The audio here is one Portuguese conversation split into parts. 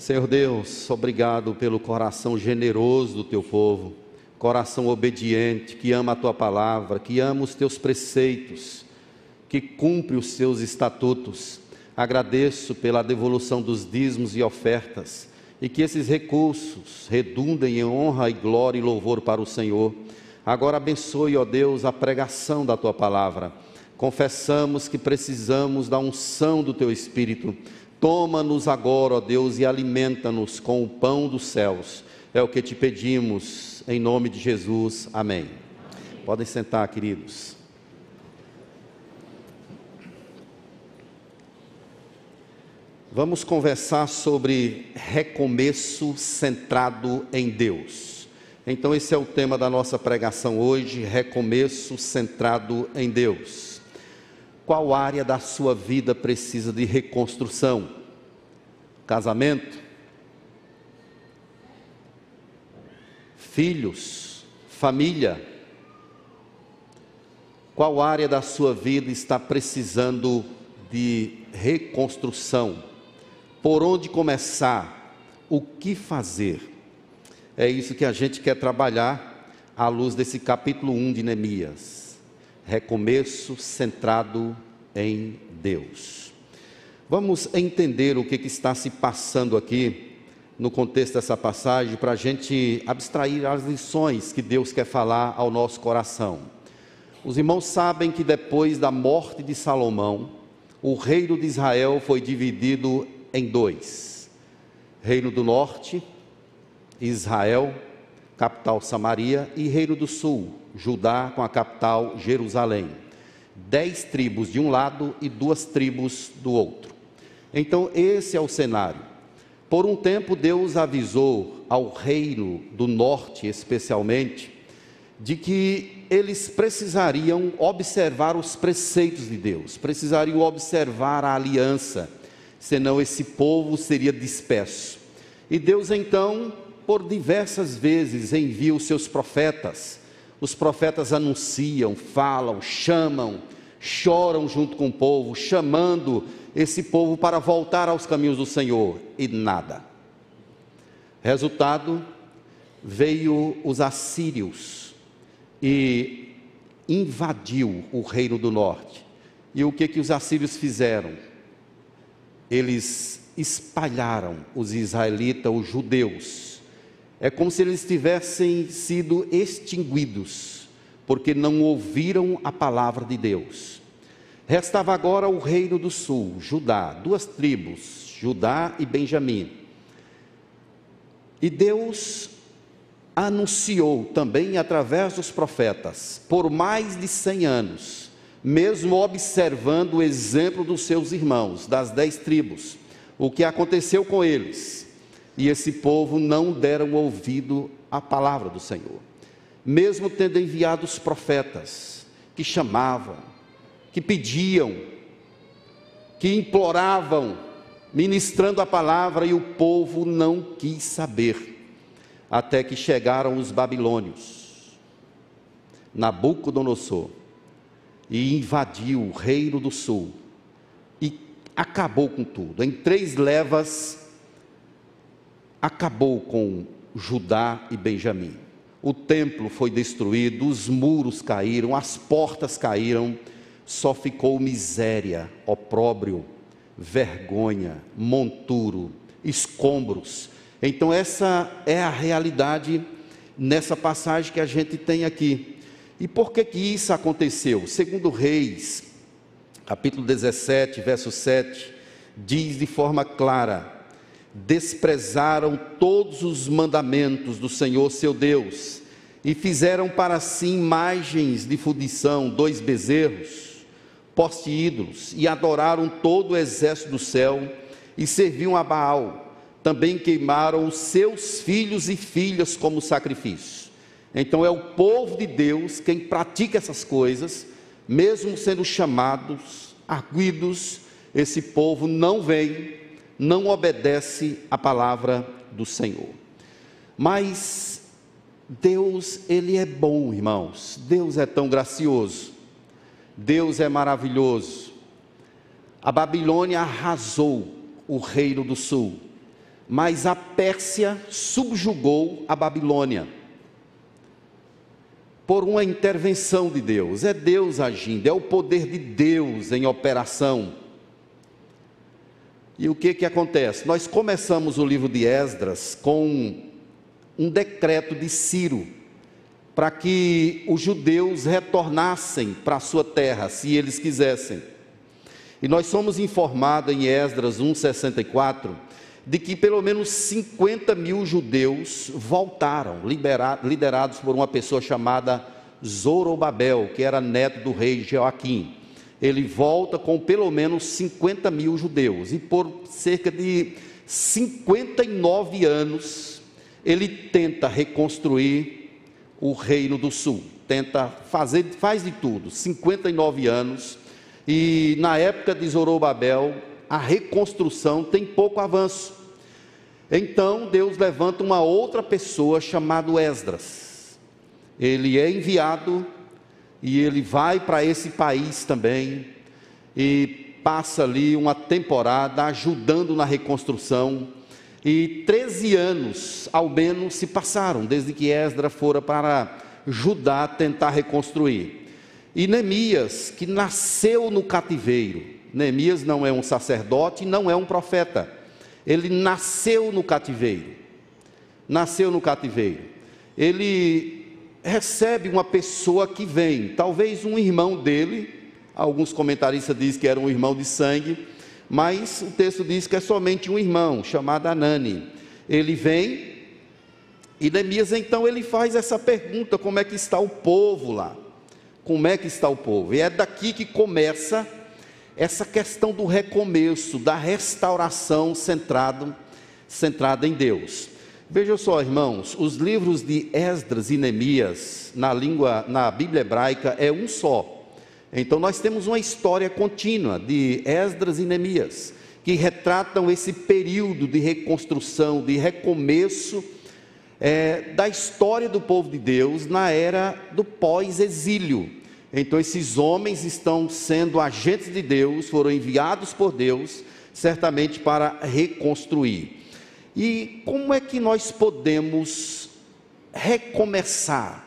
Senhor Deus, obrigado pelo coração generoso do teu povo, coração obediente, que ama a tua palavra, que ama os teus preceitos, que cumpre os teus estatutos. Agradeço pela devolução dos dízimos e ofertas e que esses recursos redundem em honra e glória e louvor para o Senhor. Agora abençoe, ó Deus, a pregação da tua palavra. Confessamos que precisamos da unção do teu Espírito. Toma-nos agora, ó Deus, e alimenta-nos com o pão dos céus. É o que te pedimos, em nome de Jesus. Amém. Podem sentar, queridos. Vamos conversar sobre recomeço centrado em Deus. Então, esse é o tema da nossa pregação hoje: recomeço centrado em Deus. Qual área da sua vida precisa de reconstrução? Casamento? Filhos? Família? Qual área da sua vida está precisando de reconstrução? por onde começar, o que fazer. É isso que a gente quer trabalhar à luz desse capítulo 1 de Neemias. Recomeço centrado em Deus. Vamos entender o que, que está se passando aqui no contexto dessa passagem para a gente abstrair as lições que Deus quer falar ao nosso coração. Os irmãos sabem que depois da morte de Salomão, o reino de Israel foi dividido em dois: Reino do Norte, Israel, capital Samaria, e Reino do Sul, Judá, com a capital Jerusalém. Dez tribos de um lado e duas tribos do outro. Então, esse é o cenário. Por um tempo, Deus avisou ao reino do norte, especialmente, de que eles precisariam observar os preceitos de Deus, precisariam observar a aliança senão esse povo seria disperso. E Deus então, por diversas vezes, envia os seus profetas. Os profetas anunciam, falam, chamam, choram junto com o povo, chamando esse povo para voltar aos caminhos do Senhor, e nada. Resultado, veio os assírios e invadiu o reino do norte. E o que que os assírios fizeram? eles espalharam os israelitas, os judeus. É como se eles tivessem sido extinguidos, porque não ouviram a palavra de Deus. Restava agora o reino do sul, Judá, duas tribos, Judá e Benjamim. E Deus anunciou também através dos profetas, por mais de cem anos, mesmo observando o exemplo dos seus irmãos, das dez tribos, o que aconteceu com eles. E esse povo não deram ouvido à palavra do Senhor, mesmo tendo enviado os profetas, que chamavam, que pediam, que imploravam, ministrando a palavra, e o povo não quis saber, até que chegaram os babilônios, Nabucodonosor e invadiu o reino do sul e acabou com tudo. Em três levas, acabou com Judá e Benjamim. O templo foi destruído, os muros caíram, as portas caíram, só ficou miséria, opróbrio, vergonha, monturo, escombros. Então, essa é a realidade nessa passagem que a gente tem aqui. E por que que isso aconteceu? Segundo Reis, capítulo 17, verso 7, diz de forma clara: desprezaram todos os mandamentos do Senhor seu Deus e fizeram para si imagens de fundição, dois bezerros, poste ídolos, e adoraram todo o exército do céu e serviam a Baal. Também queimaram os seus filhos e filhas como sacrifício. Então é o povo de Deus quem pratica essas coisas, mesmo sendo chamados, arguidos, esse povo não vem, não obedece à palavra do Senhor. Mas Deus, ele é bom, irmãos. Deus é tão gracioso. Deus é maravilhoso. A Babilônia arrasou o reino do sul. mas a Pérsia subjugou a Babilônia. Por uma intervenção de Deus, é Deus agindo, é o poder de Deus em operação. E o que que acontece? Nós começamos o livro de Esdras com um decreto de Ciro para que os judeus retornassem para a sua terra, se eles quisessem. E nós somos informados em Esdras 1,64 de que pelo menos 50 mil judeus voltaram, liderados por uma pessoa chamada Zorobabel, que era neto do rei Joaquim. Ele volta com pelo menos 50 mil judeus, e por cerca de 59 anos, ele tenta reconstruir o reino do sul, tenta fazer, faz de tudo, 59 anos, e na época de Zorobabel, a reconstrução tem pouco avanço. Então Deus levanta uma outra pessoa chamado Esdras. Ele é enviado e ele vai para esse país também e passa ali uma temporada ajudando na reconstrução. E 13 anos, ao menos, se passaram desde que Esdras fora para Judá tentar reconstruir. E Neemias, que nasceu no cativeiro, Neemias não é um sacerdote, não é um profeta. Ele nasceu no cativeiro. Nasceu no cativeiro. Ele recebe uma pessoa que vem, talvez um irmão dele, alguns comentaristas dizem que era um irmão de sangue, mas o texto diz que é somente um irmão, chamado Anani. Ele vem e Neemias então ele faz essa pergunta: como é que está o povo lá? como é que está o povo. E é daqui que começa essa questão do recomeço, da restauração centrado, centrada em Deus. Veja só, irmãos, os livros de Esdras e Neemias, na língua, na Bíblia hebraica, é um só. Então nós temos uma história contínua de Esdras e Neemias, que retratam esse período de reconstrução, de recomeço é, da história do povo de Deus na era do pós-exílio. Então, esses homens estão sendo agentes de Deus, foram enviados por Deus, certamente para reconstruir. E como é que nós podemos recomeçar?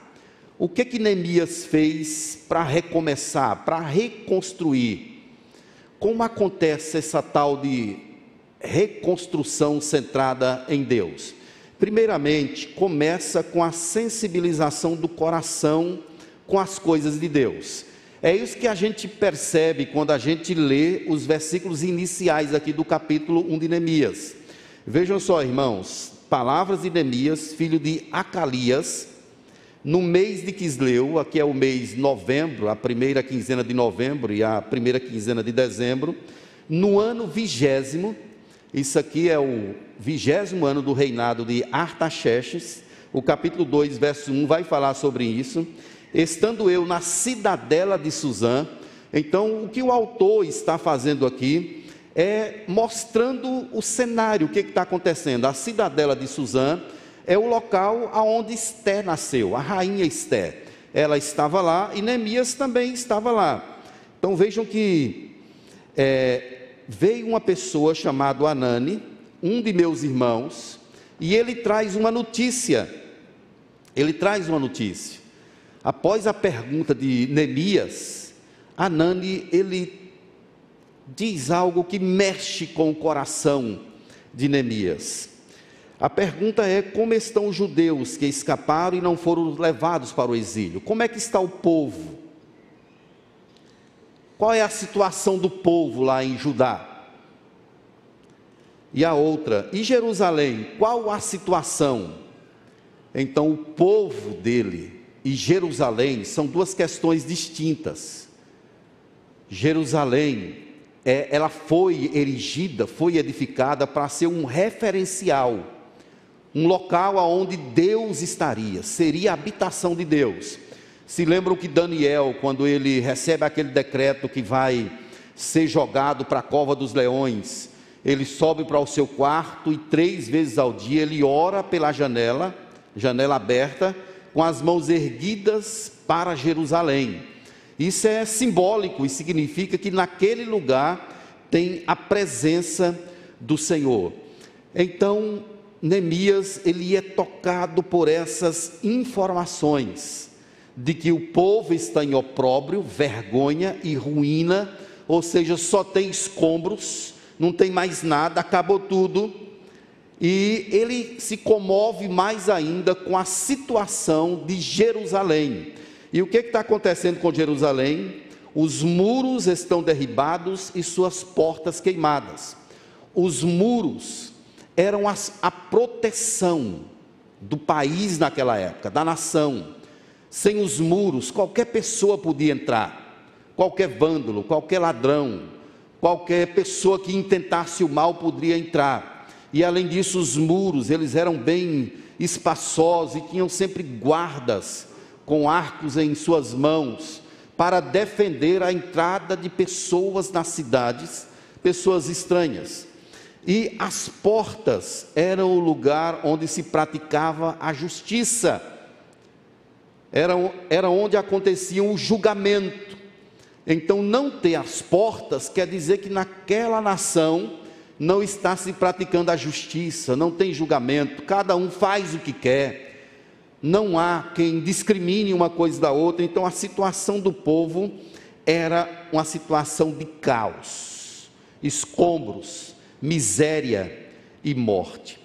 O que que Neemias fez para recomeçar, para reconstruir? Como acontece essa tal de reconstrução centrada em Deus? Primeiramente, começa com a sensibilização do coração com as coisas de Deus. É isso que a gente percebe quando a gente lê os versículos iniciais aqui do capítulo 1 de Neemias. Vejam só, irmãos, palavras de Neemias, filho de Acalias, no mês de Quisleu, aqui é o mês novembro, a primeira quinzena de novembro e a primeira quinzena de dezembro, no ano vigésimo, isso aqui é o vigésimo ano do reinado de Artaxerxes. O capítulo 2, verso 1 vai falar sobre isso. Estando eu na cidadela de Suzã, então o que o autor está fazendo aqui é mostrando o cenário, o que está acontecendo. A cidadela de Suzã é o local aonde Esté nasceu, a rainha Esté. Ela estava lá e Neemias também estava lá. Então vejam que é, veio uma pessoa chamada Anani, um de meus irmãos, e ele traz uma notícia. Ele traz uma notícia. Após a pergunta de Neemias, Anani, ele diz algo que mexe com o coração de Neemias. A pergunta é: como estão os judeus que escaparam e não foram levados para o exílio? Como é que está o povo? Qual é a situação do povo lá em Judá? E a outra, e Jerusalém, qual a situação? Então, o povo dele e Jerusalém são duas questões distintas. Jerusalém, é, ela foi erigida, foi edificada para ser um referencial, um local aonde Deus estaria, seria a habitação de Deus. Se lembram que Daniel, quando ele recebe aquele decreto que vai ser jogado para a cova dos leões, ele sobe para o seu quarto e três vezes ao dia ele ora pela janela, janela aberta, com as mãos erguidas para Jerusalém. Isso é simbólico e significa que naquele lugar tem a presença do Senhor. Então, Neemias, ele é tocado por essas informações de que o povo está em opróbrio, vergonha e ruína, ou seja, só tem escombros, não tem mais nada, acabou tudo. E ele se comove mais ainda com a situação de Jerusalém. E o que está acontecendo com Jerusalém? Os muros estão derribados e suas portas queimadas. Os muros eram as, a proteção do país naquela época, da nação. Sem os muros, qualquer pessoa podia entrar, qualquer vândalo, qualquer ladrão, qualquer pessoa que intentasse o mal poderia entrar. E além disso, os muros, eles eram bem espaçosos e tinham sempre guardas com arcos em suas mãos para defender a entrada de pessoas nas cidades, pessoas estranhas. E as portas eram o lugar onde se praticava a justiça, era, era onde acontecia o julgamento. Então, não ter as portas quer dizer que naquela nação não está se praticando a justiça, não tem julgamento, cada um faz o que quer, não há quem discrimine uma coisa da outra. Então, a situação do povo era uma situação de caos, escombros, miséria e morte.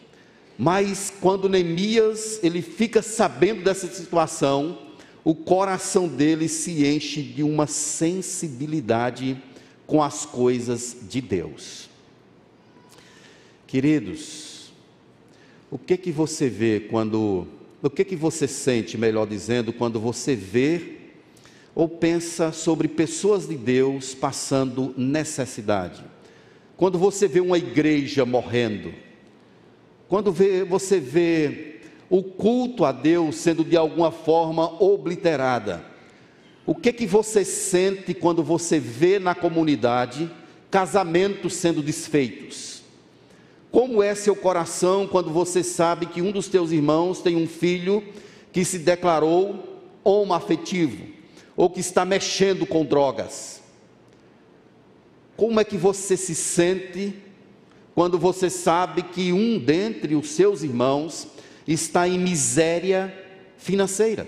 Mas quando Neemias ele fica sabendo dessa situação, o coração dele se enche de uma sensibilidade com as coisas de Deus. Queridos, o que que você vê quando, o que que você sente, melhor dizendo, quando você vê ou pensa sobre pessoas de Deus passando necessidade? Quando você vê uma igreja morrendo, quando vê, você vê o culto a Deus sendo de alguma forma obliterada, o que que você sente quando você vê na comunidade casamentos sendo desfeitos? Como é seu coração quando você sabe que um dos teus irmãos tem um filho que se declarou homoafetivo ou que está mexendo com drogas? Como é que você se sente quando você sabe que um dentre os seus irmãos está em miséria financeira?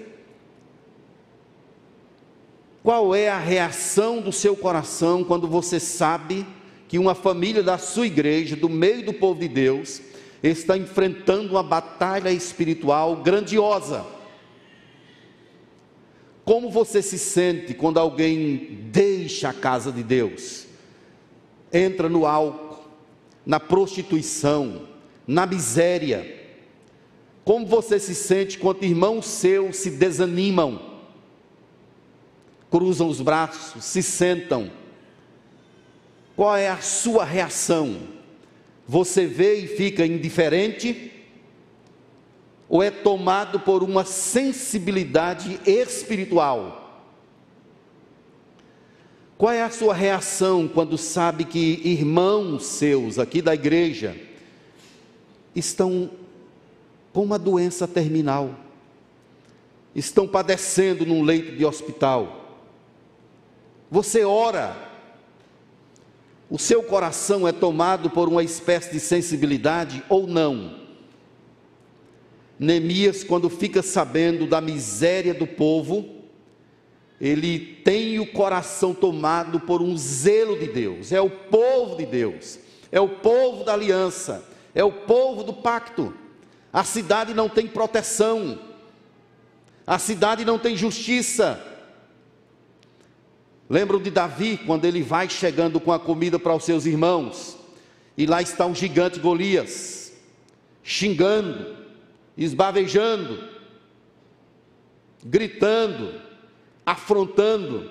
Qual é a reação do seu coração quando você sabe que uma família da sua igreja, do meio do povo de Deus, está enfrentando uma batalha espiritual grandiosa? Como você se sente quando alguém deixa a casa de Deus? entra no álcool, na prostituição, na miséria. Como você se sente quando irmãos seus se desanimam, cruzam os braços, se sentam? Qual é a sua reação? Você vê e fica indiferente? Ou é tomado por uma sensibilidade espiritual? Qual é a sua reação quando sabe que irmãos seus aqui da igreja estão com uma doença terminal, estão padecendo num leito de hospital? Você ora, o seu coração é tomado por uma espécie de sensibilidade ou não? Neemias, quando fica sabendo da miséria do povo, ele tem o coração tomado por um zelo de Deus, é o povo de Deus, é o povo da aliança, é o povo do pacto. A cidade não tem proteção, a cidade não tem justiça. Lembram de Davi, quando ele vai chegando com a comida para os seus irmãos, e lá está um gigante Golias, xingando, esbavejando, gritando, afrontando.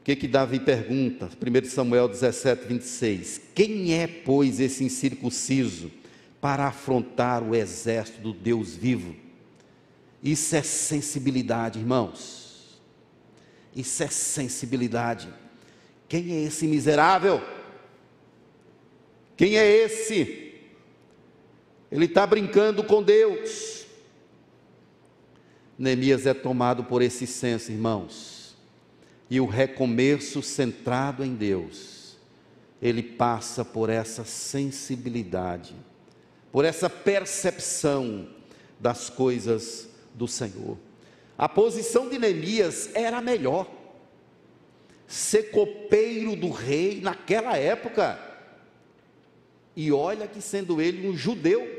O que que Davi pergunta? 1 Samuel 17, 26. Quem é, pois, esse incircunciso para afrontar o exército do Deus vivo? Isso é sensibilidade, irmãos. Isso é sensibilidade. Quem é esse miserável? Quem é esse? Ele está brincando com Deus. Neemias é tomado por esse senso, irmãos, e o recomeço centrado em Deus ele passa por essa sensibilidade, por essa percepção das coisas do Senhor. A posição de Neemias era melhor. Ser copeiro do rei naquela época. E olha que sendo ele um judeu,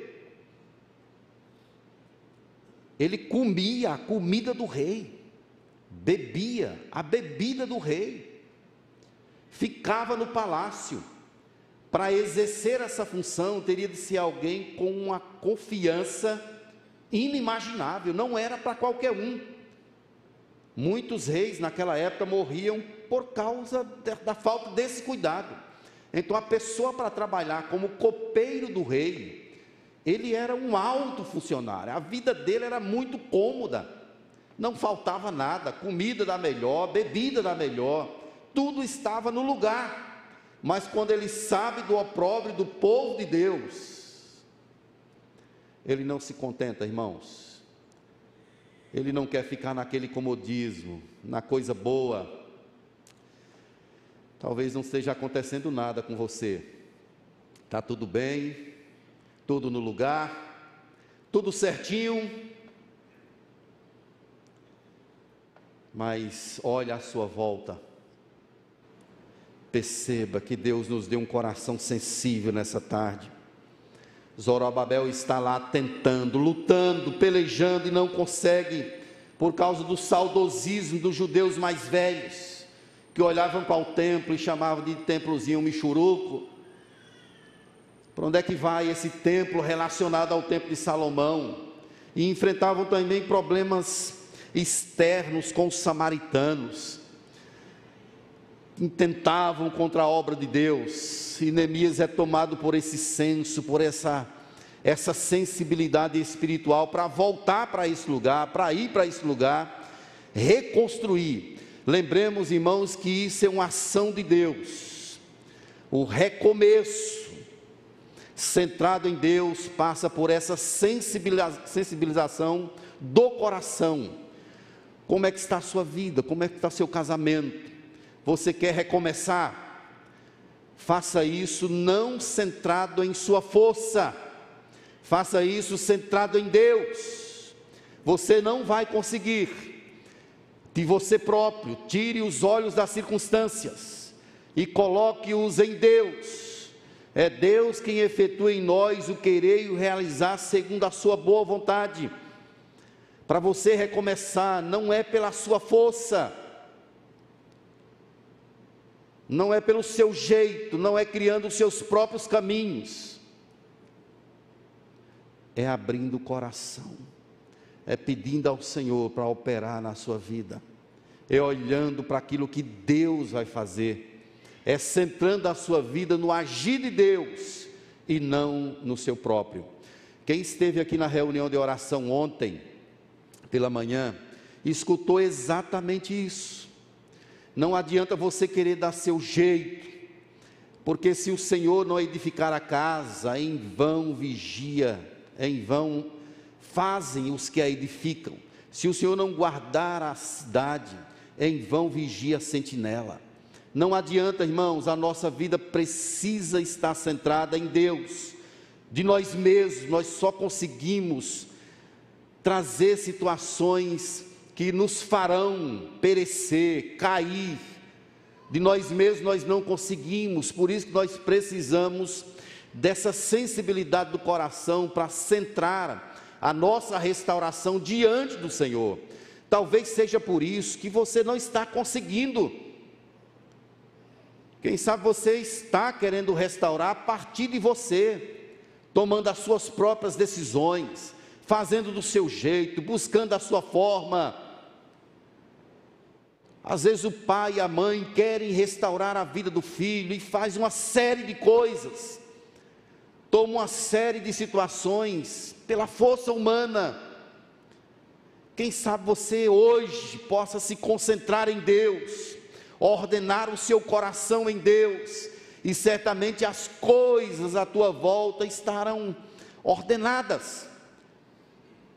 ele comia a comida do rei, bebia a bebida do rei, ficava no palácio. Para exercer essa função, teria de ser alguém com uma confiança inimaginável, não era para qualquer um. Muitos reis naquela época morriam por causa da falta desse cuidado. Então, a pessoa para trabalhar como copeiro do rei, ele era um alto funcionário, a vida dele era muito cômoda, não faltava nada, comida da melhor, bebida da melhor, tudo estava no lugar. Mas quando ele sabe do opróbrio do povo de Deus, ele não se contenta, irmãos. Ele não quer ficar naquele comodismo, na coisa boa. Talvez não esteja acontecendo nada com você. Está tudo bem, tudo no lugar, tudo certinho. Mas olha à sua volta. Perceba que Deus nos deu um coração sensível nessa tarde. Zorobabel está lá tentando, lutando, pelejando e não consegue, por causa do saudosismo dos judeus mais velhos, que olhavam para o templo e chamavam de templozinho Michuruco, para onde é que vai esse templo relacionado ao templo de Salomão? E enfrentavam também problemas externos com os samaritanos. Intentavam contra a obra de Deus. E Neemias é tomado por esse senso, por essa essa sensibilidade espiritual para voltar para esse lugar, para ir para esse lugar, reconstruir. Lembremos, irmãos, que isso é uma ação de Deus. O recomeço centrado em Deus, passa por essa sensibilização do coração. Como é que está a sua vida? Como é que está seu casamento? Você quer recomeçar? Faça isso não centrado em sua força, faça isso centrado em Deus. Você não vai conseguir de você próprio, tire os olhos das circunstâncias e coloque-os em Deus é Deus quem efetua em nós o querer e o realizar segundo a sua boa vontade. Para você recomeçar, não é pela sua força, não é pelo seu jeito, não é criando os seus próprios caminhos, é abrindo o coração, é pedindo ao Senhor para operar na sua vida, é olhando para aquilo que Deus vai fazer é centrando a sua vida no agir de Deus e não no seu próprio. Quem esteve aqui na reunião de oração ontem, pela manhã, escutou exatamente isso. Não adianta você querer dar seu jeito, porque se o Senhor não edificar a casa, em vão vigia, em vão fazem os que a edificam. Se o Senhor não guardar a cidade, em vão vigia a sentinela. Não adianta, irmãos, a nossa vida precisa estar centrada em Deus. De nós mesmos, nós só conseguimos trazer situações que nos farão perecer, cair. De nós mesmos nós não conseguimos, por isso que nós precisamos dessa sensibilidade do coração para centrar a nossa restauração diante do Senhor. Talvez seja por isso que você não está conseguindo quem sabe você está querendo restaurar a partir de você, tomando as suas próprias decisões, fazendo do seu jeito, buscando a sua forma. Às vezes o pai e a mãe querem restaurar a vida do filho e faz uma série de coisas, toma uma série de situações pela força humana. Quem sabe você hoje possa se concentrar em Deus, ordenar o seu coração em Deus, e certamente as coisas à tua volta estarão ordenadas.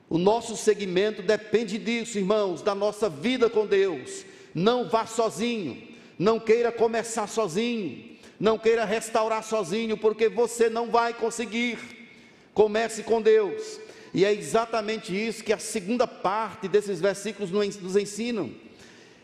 O nosso segmento depende disso, irmãos, da nossa vida com Deus. Não vá sozinho, não queira começar sozinho, Não queira restaurar sozinho, porque você não vai conseguir. Comece com Deus. E é exatamente isso que a segunda parte desses versículos nos ensinam.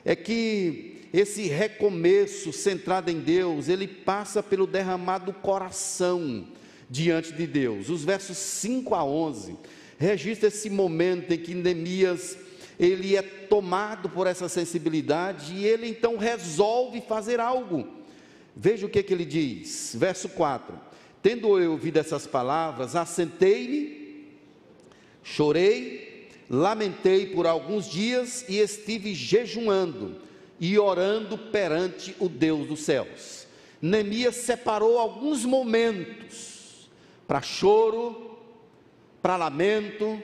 É que esse recomeço centrado em Deus, ele passa pelo derramado coração diante de Deus. Os versos 5 a 11 registra esse momento em que Neemias ele é tomado por essa sensibilidade e ele então resolve fazer algo. Veja o que, que ele diz, verso 4: Tendo eu ouvido essas palavras, assentei-me, chorei, lamentei por alguns dias e estive jejuando e orando perante o Deus dos céus. Neemias separou alguns momentos para choro, para lamento,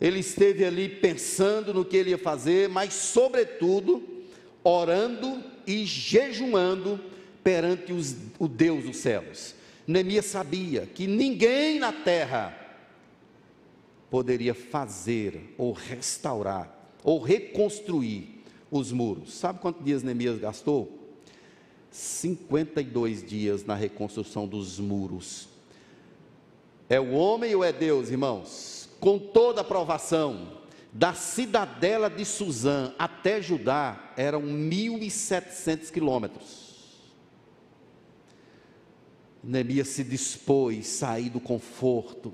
ele esteve ali pensando no que ele ia fazer, mas, sobretudo, orando e jejuando perante os, o Deus dos céus. Neemias sabia que ninguém na terra poderia fazer ou restaurar ou reconstruir os muros. Sabe quantos dias Neemias gastou? 52 dias na reconstrução dos muros. É o homem ou é Deus, irmãos? Com toda a provação, da cidadela de Suzã até Judá eram 1.700 quilômetros. Neemias se dispôs a sair do conforto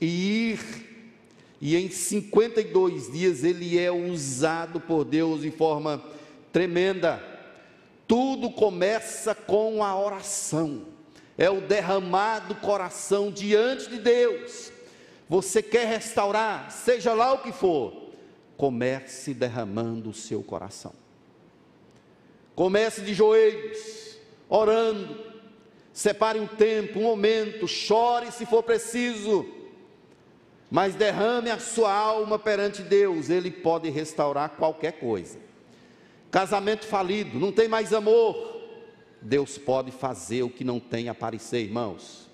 e ir, e em 52 dias ele é usado por Deus de forma tremenda. Tudo começa com a oração, é o derramado coração diante de Deus você quer restaurar, seja lá o que for, comece derramando o seu coração. Comece de joelhos, orando. Separe um tempo, um momento, chore se for preciso. Mas derrame a sua alma perante Deus, Ele pode restaurar qualquer coisa. Casamento falido, não tem mais amor. Deus pode fazer o que não tem aparecer, irmãos.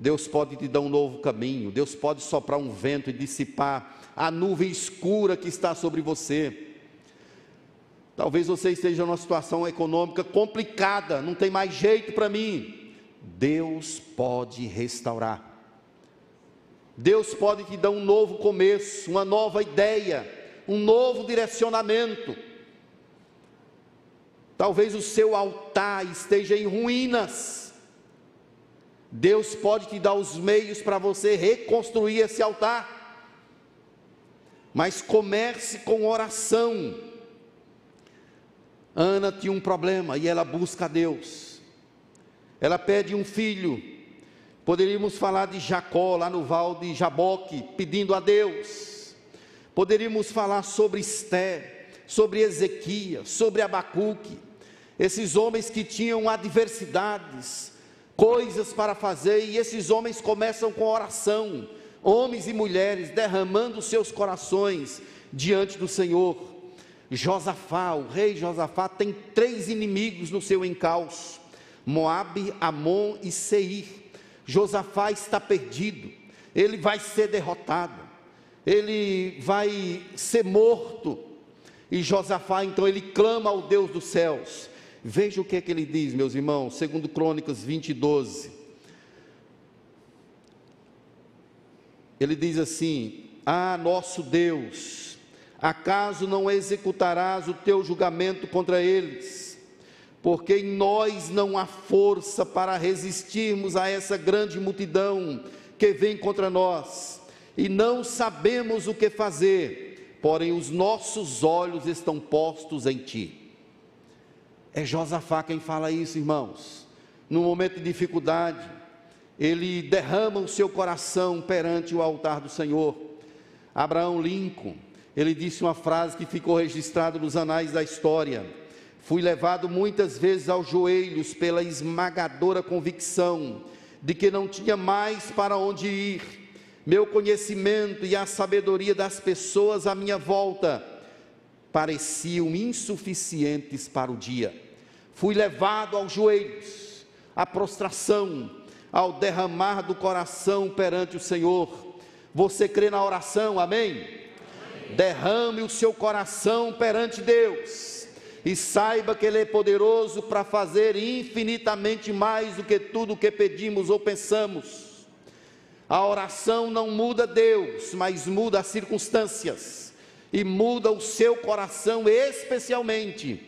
Deus pode te dar um novo caminho, Deus pode soprar um vento e dissipar a nuvem escura que está sobre você. Talvez você esteja numa situação econômica complicada, não tem mais jeito para mim. Deus pode restaurar. Deus pode te dar um novo começo, uma nova ideia, um novo direcionamento. Talvez o seu altar esteja em ruínas Deus pode te dar os meios para você reconstruir esse altar. Mas comece com oração. Ana tinha um problema e ela busca a Deus. Ela pede um filho. Poderíamos falar de Jacó lá no val de Jaboque, pedindo a Deus. Poderíamos falar sobre Esté, sobre Ezequias, sobre Abacuque. Esses homens que tinham adversidades, coisas para fazer, e esses homens começam com oração, homens e mulheres derramando seus corações diante do Senhor. Josafá, o rei Josafá, tem três inimigos no seu encalço: Moabe, Amon e Seir. Josafá está perdido, ele vai ser derrotado, ele vai ser morto. E Josafá então ele clama ao Deus dos céus: Veja o que é que ele diz, meus irmãos, segundo Crônicas 20, 12. Ele diz assim: Ah, nosso Deus, acaso não executarás o teu julgamento contra eles? Porque em nós não há força para resistirmos a essa grande multidão que vem contra nós, e não sabemos o que fazer, porém os nossos olhos estão postos em ti. É Josafá quem fala isso, irmãos. No momento de dificuldade, ele derrama o seu coração perante o altar do Senhor. Abraão Lincoln, ele disse uma frase que ficou registrada nos anais da história. Fui levado muitas vezes aos joelhos pela esmagadora convicção de que não tinha mais para onde ir. Meu conhecimento e a sabedoria das pessoas à minha volta pareciam insuficientes para o dia. Fui levado aos joelhos, à prostração, ao derramar do coração perante o Senhor. Você crê na oração, amém? amém? Derrame o seu coração perante Deus. e saiba que Ele é poderoso para fazer infinitamente mais do que tudo o que pedimos ou pensamos. A oração não muda Deus, mas muda as circunstâncias e muda o seu coração especialmente.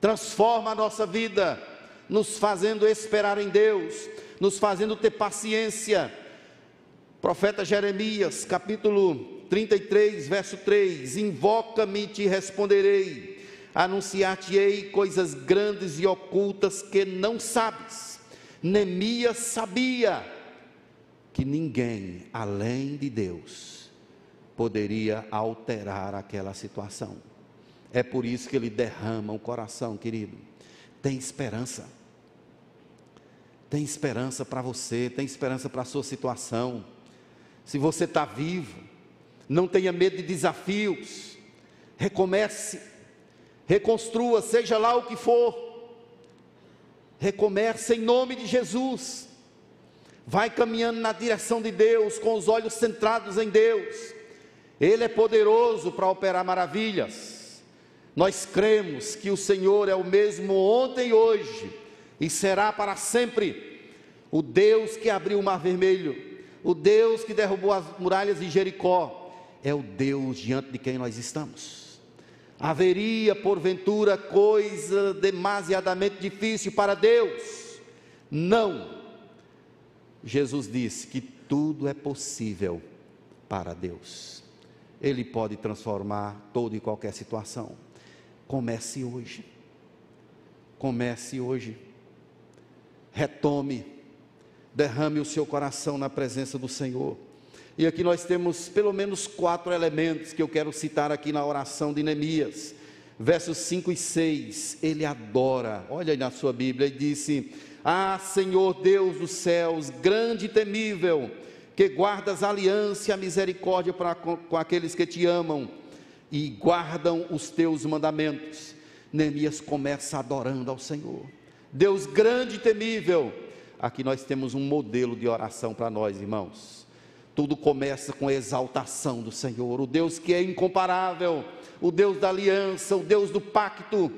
Transforma a nossa vida, nos fazendo esperar em Deus, nos fazendo ter paciência. Profeta Jeremias, capítulo 33, verso 3: Invoca-me e te responderei, anunciar-te-ei coisas grandes e ocultas que não sabes. Neemias sabia que ninguém além de Deus poderia alterar aquela situação. É por isso que ele derrama o coração, querido. Tem esperança. Tem esperança para você, tem esperança para a sua situação. Se você está vivo, não tenha medo de desafios, recomece, reconstrua, seja lá o que for, recomece em nome de Jesus, vai caminhando na direção de Deus, com os olhos centrados em Deus, Ele é poderoso para operar maravilhas, nós cremos que o Senhor é o mesmo ontem e hoje, e será para sempre, o Deus que abriu o mar vermelho, o Deus que derrubou as muralhas de Jericó, é o Deus diante de quem nós estamos. Haveria, porventura, coisa demasiadamente difícil para Deus? Não. Jesus disse que tudo é possível para Deus. Ele pode transformar toda e qualquer situação. Comece hoje. Comece hoje. Retome. Derrame o seu coração na presença do Senhor. E aqui nós temos pelo menos quatro elementos que eu quero citar aqui na oração de Neemias. Versos 5 e 6, ele adora, olha aí na sua Bíblia, e disse: Ah, Senhor Deus dos céus, grande e temível, que guardas a aliança e a misericórdia para com, com aqueles que te amam e guardam os teus mandamentos. Neemias começa adorando ao Senhor. Deus grande e temível. Aqui nós temos um modelo de oração para nós, irmãos. Tudo começa com a exaltação do Senhor, o Deus que é incomparável, o Deus da aliança, o Deus do pacto,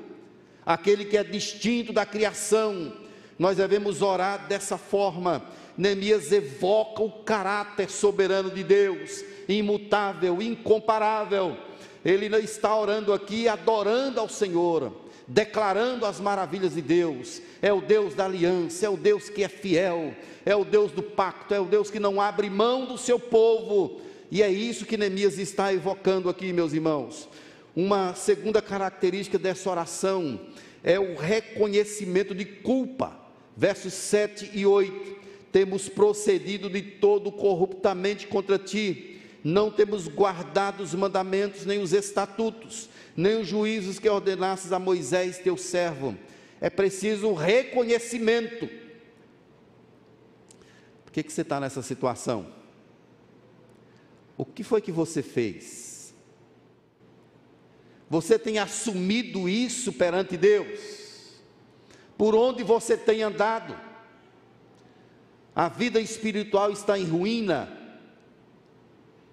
aquele que é distinto da criação. Nós devemos orar dessa forma. Neemias evoca o caráter soberano de Deus, imutável, incomparável. Ele está orando aqui, adorando ao Senhor, declarando as maravilhas de Deus. É o Deus da aliança, é o Deus que é fiel, é o Deus do pacto, é o Deus que não abre mão do seu povo. E é isso que Neemias está evocando aqui, meus irmãos. Uma segunda característica dessa oração é o reconhecimento de culpa. Versos 7 e 8. Temos procedido de todo corruptamente contra ti, não temos guardado os mandamentos, nem os estatutos, nem os juízos que ordenasses a Moisés, teu servo. É preciso reconhecimento por que, que você está nessa situação? O que foi que você fez? Você tem assumido isso perante Deus? Por onde você tem andado? A vida espiritual está em ruína.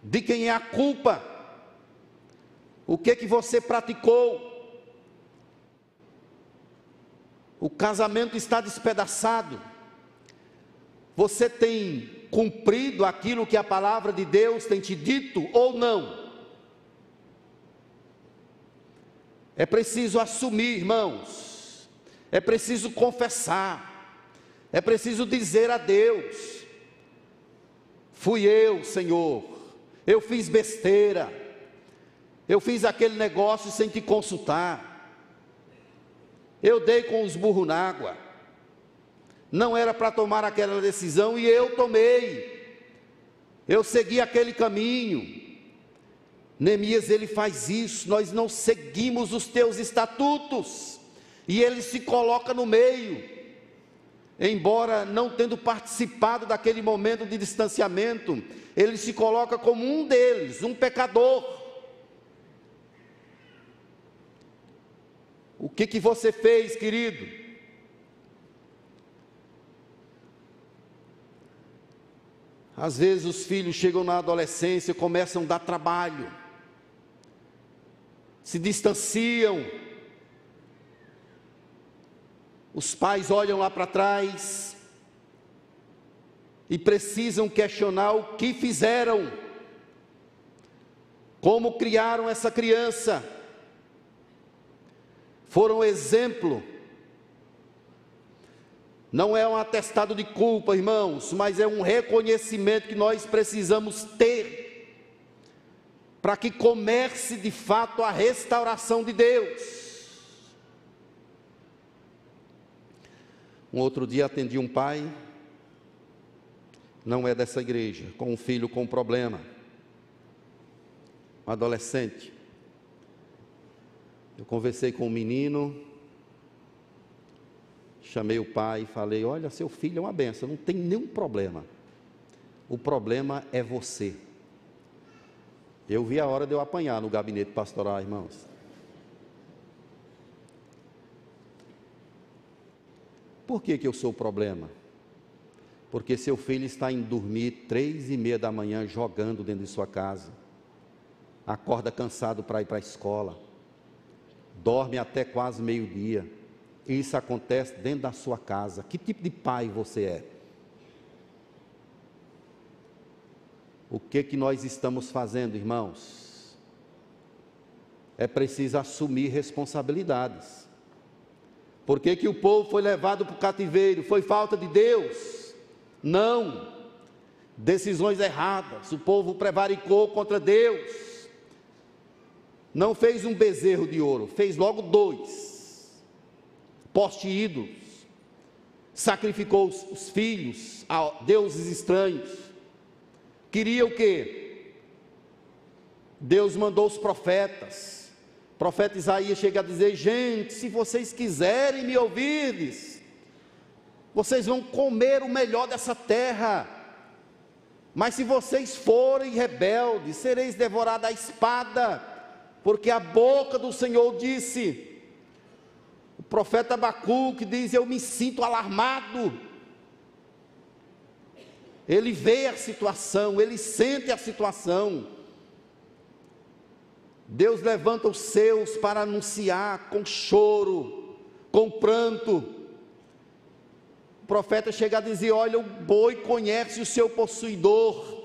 De quem é a culpa? O que que você praticou? O casamento está despedaçado você tem cumprido aquilo que a palavra de Deus tem te dito ou não? É preciso assumir, irmãos, é preciso confessar, é preciso dizer a Deus: fui eu, Senhor, eu fiz besteira, eu fiz aquele negócio sem te consultar, eu dei com os burros na água não era para tomar aquela decisão e eu tomei. Eu segui aquele caminho. Neemias ele faz isso, nós não seguimos os teus estatutos. E ele se coloca no meio. Embora não tendo participado daquele momento de distanciamento, ele se coloca como um deles, um pecador. O que que você fez, querido? Às vezes os filhos chegam na adolescência e começam a dar trabalho, se distanciam, Os pais olham lá para trás e precisam questionar o que fizeram, como criaram essa criança. Foram exemplo. Não é um atestado de culpa, irmãos, mas é um reconhecimento que nós precisamos ter para que comece de fato a restauração de Deus. Um outro dia atendi um pai, não é dessa igreja, com um filho com um problema, um adolescente. Eu conversei com o um menino, chamei o pai e falei: Olha, seu filho é uma benção, não tem nenhum problema. O problema é você. Eu vi a hora de eu apanhar no gabinete pastoral, irmãos. Por que, que eu sou o problema? Porque seu filho está em dormir três e meia da manhã jogando dentro de sua casa, acorda cansado para ir para a escola, dorme até quase meio-dia, e isso acontece dentro da sua casa. Que tipo de pai você é? O que que nós estamos fazendo, irmãos? É preciso assumir responsabilidades. Por que, que o povo foi levado para o cativeiro? Foi falta de Deus? Não. Decisões erradas. O povo prevaricou contra Deus. Não fez um bezerro de ouro, fez logo dois. Poste ídolos. Sacrificou os, os filhos a deuses estranhos. Queria o quê? Deus mandou os profetas o profeta Isaías chega a dizer: gente, se vocês quiserem me ouvir, vocês vão comer o melhor dessa terra. Mas se vocês forem rebeldes, sereis devorados à espada, porque a boca do Senhor disse. O profeta Abacuque diz: Eu me sinto alarmado. Ele vê a situação, ele sente a situação. Deus levanta os seus para anunciar com choro, com pranto. O profeta chega a dizer: Olha, o boi conhece o seu possuidor,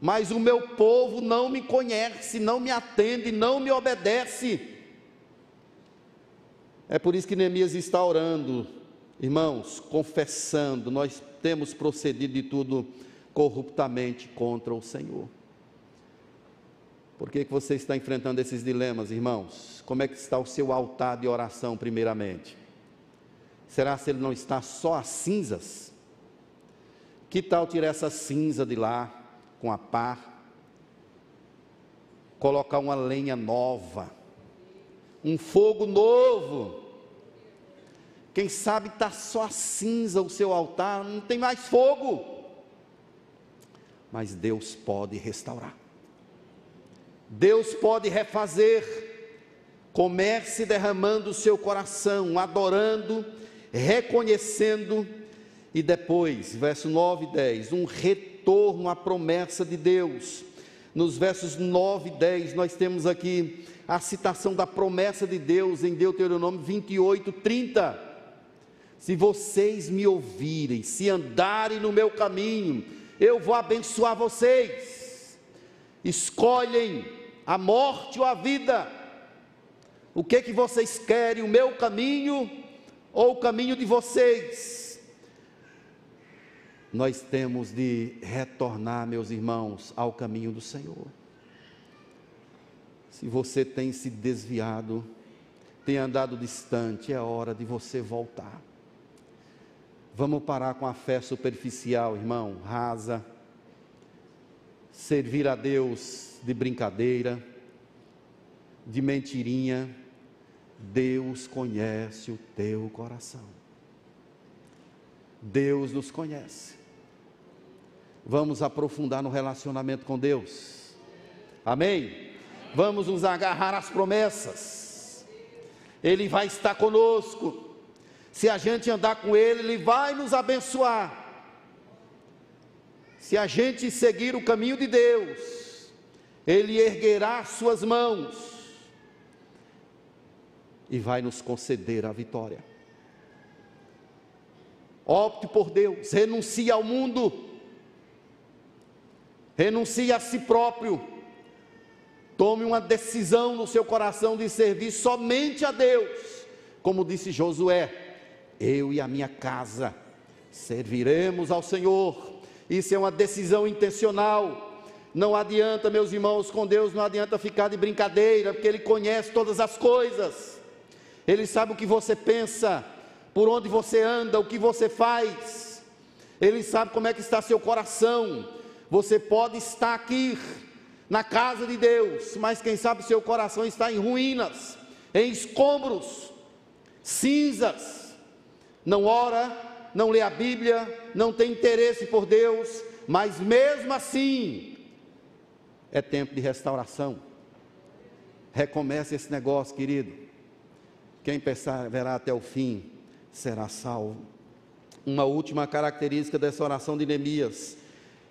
mas o meu povo não me conhece, não me atende, não me obedece. É por isso que Neemias está orando, irmãos, confessando: nós temos procedido de tudo corruptamente contra o Senhor. Por que, que você está enfrentando esses dilemas, irmãos? Como é que está o seu altar de oração, primeiramente? Será se ele não está só as cinzas? Que tal tirar essa cinza de lá com a pá? Colocar uma lenha nova, um fogo novo. Quem sabe está só a cinza o seu altar, não tem mais fogo. Mas Deus pode restaurar. Deus pode refazer. Comece derramando o seu coração, adorando, reconhecendo, e depois, verso 9 e 10, um retorno à promessa de Deus. Nos versos 9 e 10, nós temos aqui a citação da promessa de Deus em Deuteronômio 28, 30. Se vocês me ouvirem, se andarem no meu caminho, eu vou abençoar vocês. Escolhem a morte ou a vida. O que que vocês querem, o meu caminho ou o caminho de vocês? Nós temos de retornar, meus irmãos, ao caminho do Senhor. Se você tem se desviado, tem andado distante, é hora de você voltar. Vamos parar com a fé superficial, irmão, rasa. Servir a Deus de brincadeira, de mentirinha. Deus conhece o teu coração. Deus nos conhece. Vamos aprofundar no relacionamento com Deus. Amém? Vamos nos agarrar às promessas. Ele vai estar conosco. Se a gente andar com Ele, Ele vai nos abençoar. Se a gente seguir o caminho de Deus, ele erguerá suas mãos e vai nos conceder a vitória. Opte por Deus, renuncie ao mundo, renuncie a si próprio, tome uma decisão no seu coração de servir somente a Deus, como disse Josué: eu e a minha casa serviremos ao Senhor. Isso é uma decisão intencional. Não adianta, meus irmãos, com Deus não adianta ficar de brincadeira, porque Ele conhece todas as coisas. Ele sabe o que você pensa, por onde você anda, o que você faz. Ele sabe como é que está seu coração. Você pode estar aqui na casa de Deus, mas quem sabe seu coração está em ruínas, em escombros, cinzas. Não ora, não lê a Bíblia, não tem interesse por Deus, mas mesmo assim, é tempo de restauração. Recomece esse negócio, querido. Quem perseverar até o fim será salvo. Uma última característica dessa oração de Neemias,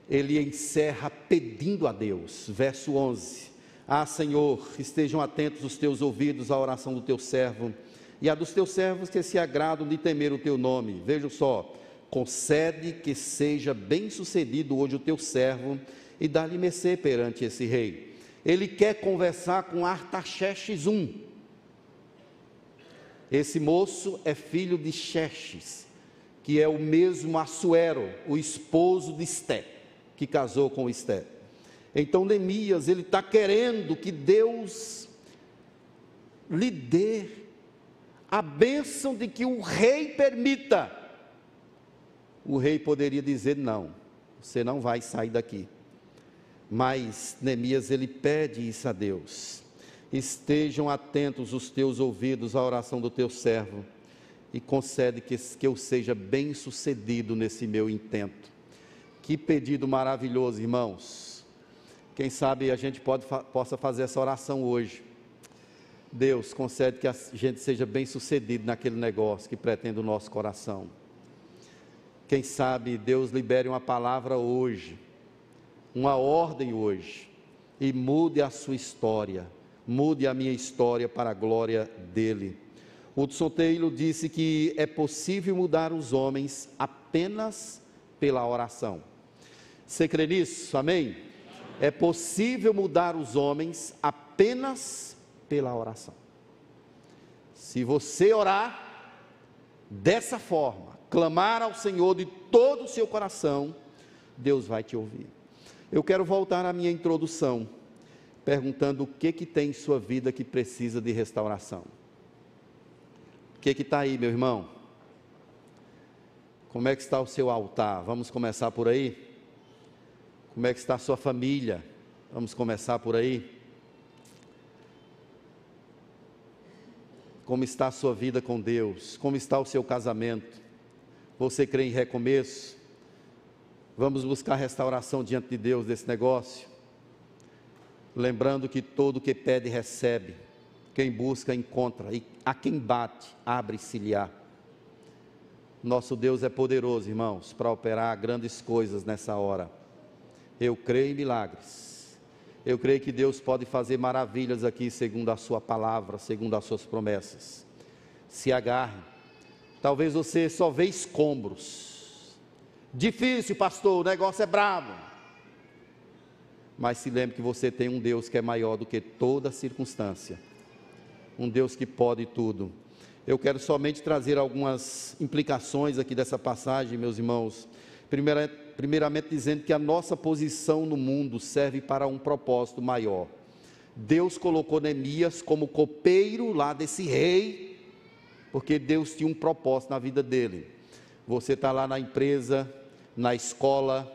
ele encerra pedindo a Deus, verso 11: Ah, Senhor, estejam atentos os teus ouvidos à oração do teu servo e a dos teus servos que se agradam de temer o teu nome. Veja só, concede que seja bem sucedido hoje o teu servo e dá-lhe mercê perante esse rei. Ele quer conversar com Artaxerxes I. Esse moço é filho de Xerxes, que é o mesmo Assuero, o esposo de Esté, que casou com Esté. Então Neemias, ele está querendo que Deus lhe dê a bênção de que o rei permita. O rei poderia dizer: não, você não vai sair daqui. Mas Neemias ele pede isso a Deus. Estejam atentos os teus ouvidos à oração do teu servo e concede que, que eu seja bem sucedido nesse meu intento. Que pedido maravilhoso, irmãos. Quem sabe a gente pode, possa fazer essa oração hoje. Deus, concede que a gente seja bem sucedido naquele negócio que pretende o nosso coração. Quem sabe Deus libere uma palavra hoje uma ordem hoje e mude a sua história, mude a minha história para a glória dele. Hudson Taylor disse que é possível mudar os homens apenas pela oração. Você crê nisso? Amém? É possível mudar os homens apenas pela oração. Se você orar dessa forma, clamar ao Senhor de todo o seu coração, Deus vai te ouvir. Eu quero voltar à minha introdução, perguntando o que que tem em sua vida que precisa de restauração. O que que está aí, meu irmão? Como é que está o seu altar? Vamos começar por aí? Como é que está a sua família? Vamos começar por aí? Como está a sua vida com Deus? Como está o seu casamento? Você crê em recomeço? Vamos buscar restauração diante de Deus desse negócio. Lembrando que todo que pede, recebe. Quem busca, encontra. E a quem bate, abre-se-lhe-á. Nosso Deus é poderoso, irmãos, para operar grandes coisas nessa hora. Eu creio em milagres. Eu creio que Deus pode fazer maravilhas aqui, segundo a Sua palavra, segundo as Suas promessas. Se agarre. Talvez você só vê escombros Difícil, pastor, o negócio é bravo. Mas se lembre que você tem um Deus que é maior do que toda circunstância. Um Deus que pode tudo. Eu quero somente trazer algumas implicações aqui dessa passagem, meus irmãos. Primeira, primeiramente, dizendo que a nossa posição no mundo serve para um propósito maior. Deus colocou Neemias como copeiro lá desse rei, porque Deus tinha um propósito na vida dele. Você está lá na empresa, na escola,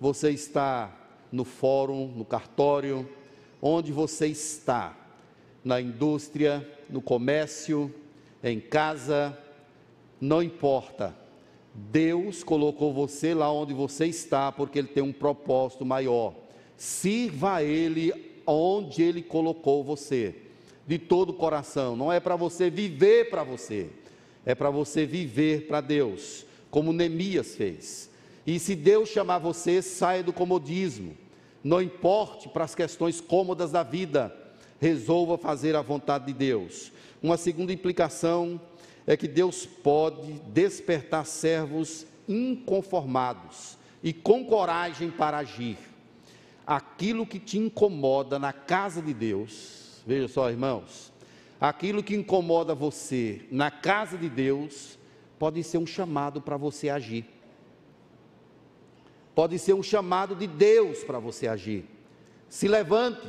você está no fórum, no cartório, onde você está, na indústria, no comércio, em casa, não importa. Deus colocou você lá onde você está, porque Ele tem um propósito maior. Sirva a Ele onde Ele colocou você, de todo o coração. Não é para você viver para você, é para você viver para Deus, como Neemias fez. E se Deus chamar você, saia do comodismo. Não importe para as questões cômodas da vida, resolva fazer a vontade de Deus. Uma segunda implicação é que Deus pode despertar servos inconformados e com coragem para agir. Aquilo que te incomoda na casa de Deus, veja só, irmãos, aquilo que incomoda você na casa de Deus, pode ser um chamado para você agir. Pode ser um chamado de Deus para você agir. Se levante.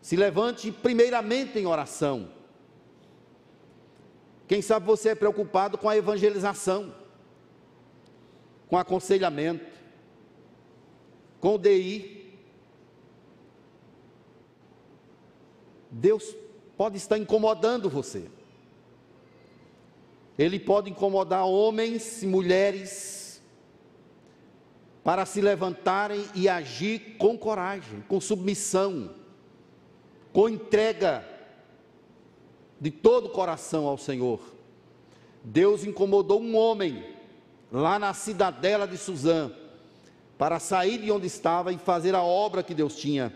Se levante primeiramente em oração. Quem sabe você é preocupado com a evangelização, com aconselhamento, com o DI. Deus pode estar incomodando você. Ele pode incomodar homens e mulheres para se levantarem e agir com coragem, com submissão, com entrega de todo o coração ao Senhor. Deus incomodou um homem lá na cidadela de Suzã para sair de onde estava e fazer a obra que Deus tinha.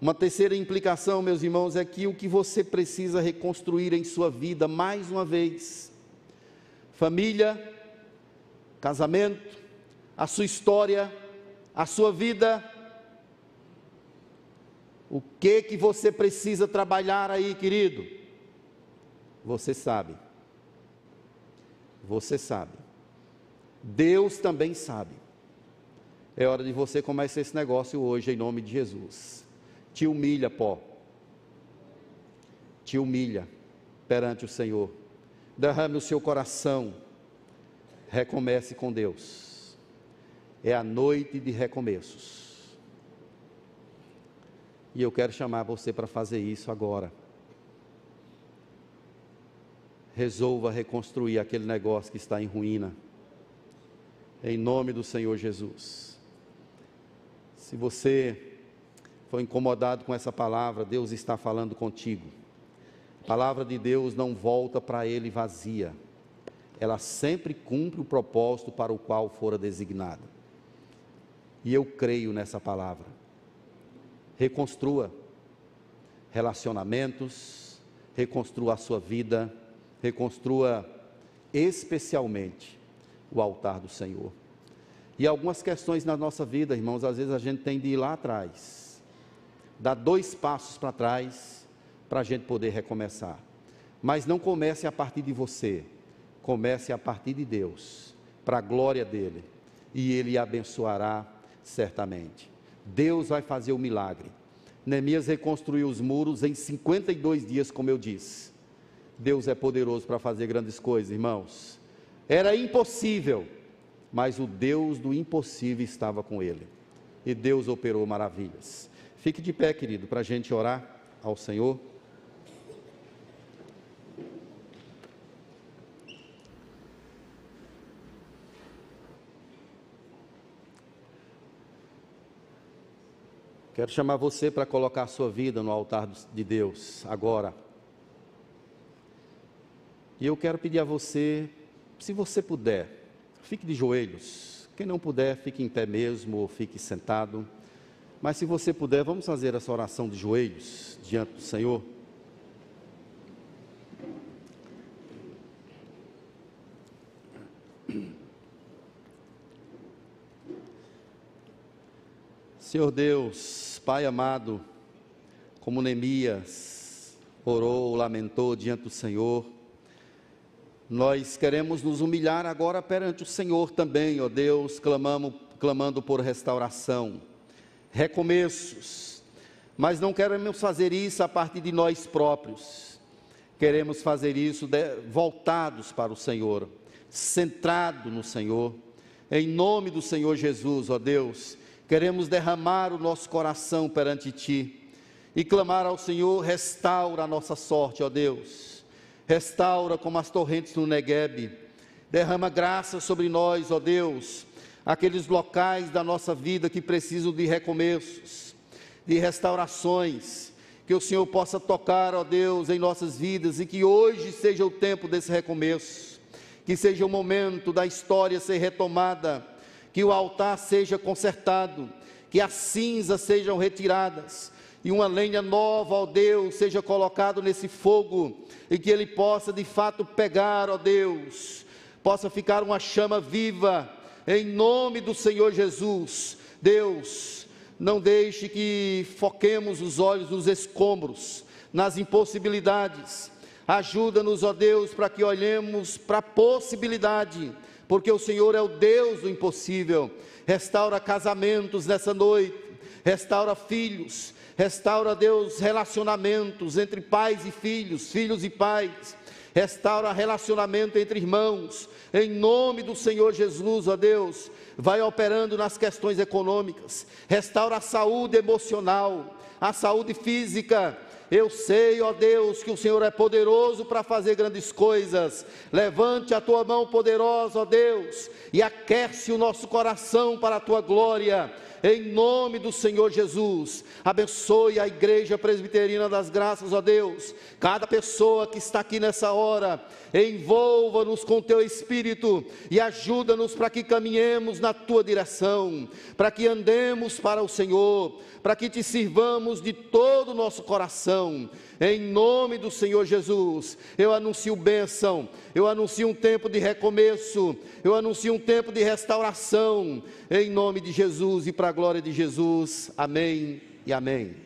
Uma terceira implicação, meus irmãos, é que o que você precisa reconstruir em sua vida, mais uma vez, família, casamento, a sua história, a sua vida, o que que você precisa trabalhar aí, querido? Você sabe. Você sabe. Deus também sabe. É hora de você começar esse negócio hoje em nome de Jesus. Te humilha, pó. Te humilha perante o Senhor. Derrame o seu coração. Recomece com Deus. É a noite de recomeços e eu quero chamar você para fazer isso agora. Resolva reconstruir aquele negócio que está em ruína. Em nome do Senhor Jesus. Se você foi incomodado com essa palavra, Deus está falando contigo. A palavra de Deus não volta para ele vazia. Ela sempre cumpre o propósito para o qual fora designada. E eu creio nessa palavra reconstrua relacionamentos, reconstrua a sua vida, reconstrua especialmente o altar do Senhor. E algumas questões na nossa vida, irmãos, às vezes a gente tem de ir lá atrás, dar dois passos para trás, para a gente poder recomeçar. Mas não comece a partir de você, comece a partir de Deus, para a glória dele, e ele abençoará certamente. Deus vai fazer o milagre. Neemias reconstruiu os muros em 52 dias, como eu disse. Deus é poderoso para fazer grandes coisas, irmãos. Era impossível, mas o Deus do impossível estava com ele. E Deus operou maravilhas. Fique de pé, querido, para a gente orar ao Senhor. Quero chamar você para colocar a sua vida no altar de Deus agora. E eu quero pedir a você, se você puder, fique de joelhos. Quem não puder, fique em pé mesmo ou fique sentado. Mas se você puder, vamos fazer essa oração de joelhos diante do Senhor. Senhor Deus, Pai amado, como Neemias orou, lamentou diante do Senhor, nós queremos nos humilhar agora perante o Senhor também, ó Deus, clamamos, clamando por restauração, recomeços, mas não queremos fazer isso a partir de nós próprios, queremos fazer isso de, voltados para o Senhor, centrado no Senhor, em nome do Senhor Jesus, ó Deus queremos derramar o nosso coração perante Ti e clamar ao Senhor: restaura a nossa sorte, ó Deus, restaura como as torrentes no Negueb, derrama graça sobre nós, ó Deus, aqueles locais da nossa vida que precisam de recomeços, de restaurações, que o Senhor possa tocar, ó Deus, em nossas vidas e que hoje seja o tempo desse recomeço, que seja o momento da história ser retomada que o altar seja consertado, que as cinzas sejam retiradas e uma lenha nova, ó Deus, seja colocado nesse fogo e que ele possa de fato pegar, ó Deus, possa ficar uma chama viva, em nome do Senhor Jesus. Deus, não deixe que foquemos os olhos nos escombros, nas impossibilidades. Ajuda-nos, ó Deus, para que olhemos para a possibilidade, porque o Senhor é o Deus do impossível. Restaura casamentos nessa noite, restaura filhos, restaura, Deus, relacionamentos entre pais e filhos, filhos e pais. Restaura relacionamento entre irmãos, em nome do Senhor Jesus, ó Deus, vai operando nas questões econômicas, restaura a saúde emocional, a saúde física, eu sei, ó Deus, que o Senhor é poderoso para fazer grandes coisas. Levante a tua mão poderosa, ó Deus, e aquece o nosso coração para a tua glória em nome do Senhor Jesus. Abençoe a Igreja Presbiteriana das Graças, ó Deus, cada pessoa que está aqui nessa hora, envolva-nos com teu Espírito e ajuda-nos para que caminhemos na tua direção, para que andemos para o Senhor, para que te sirvamos de todo o nosso coração em nome do Senhor Jesus, eu anuncio bênção, eu anuncio um tempo de recomeço, eu anuncio um tempo de restauração, em nome de Jesus e para a glória de Jesus. Amém e amém.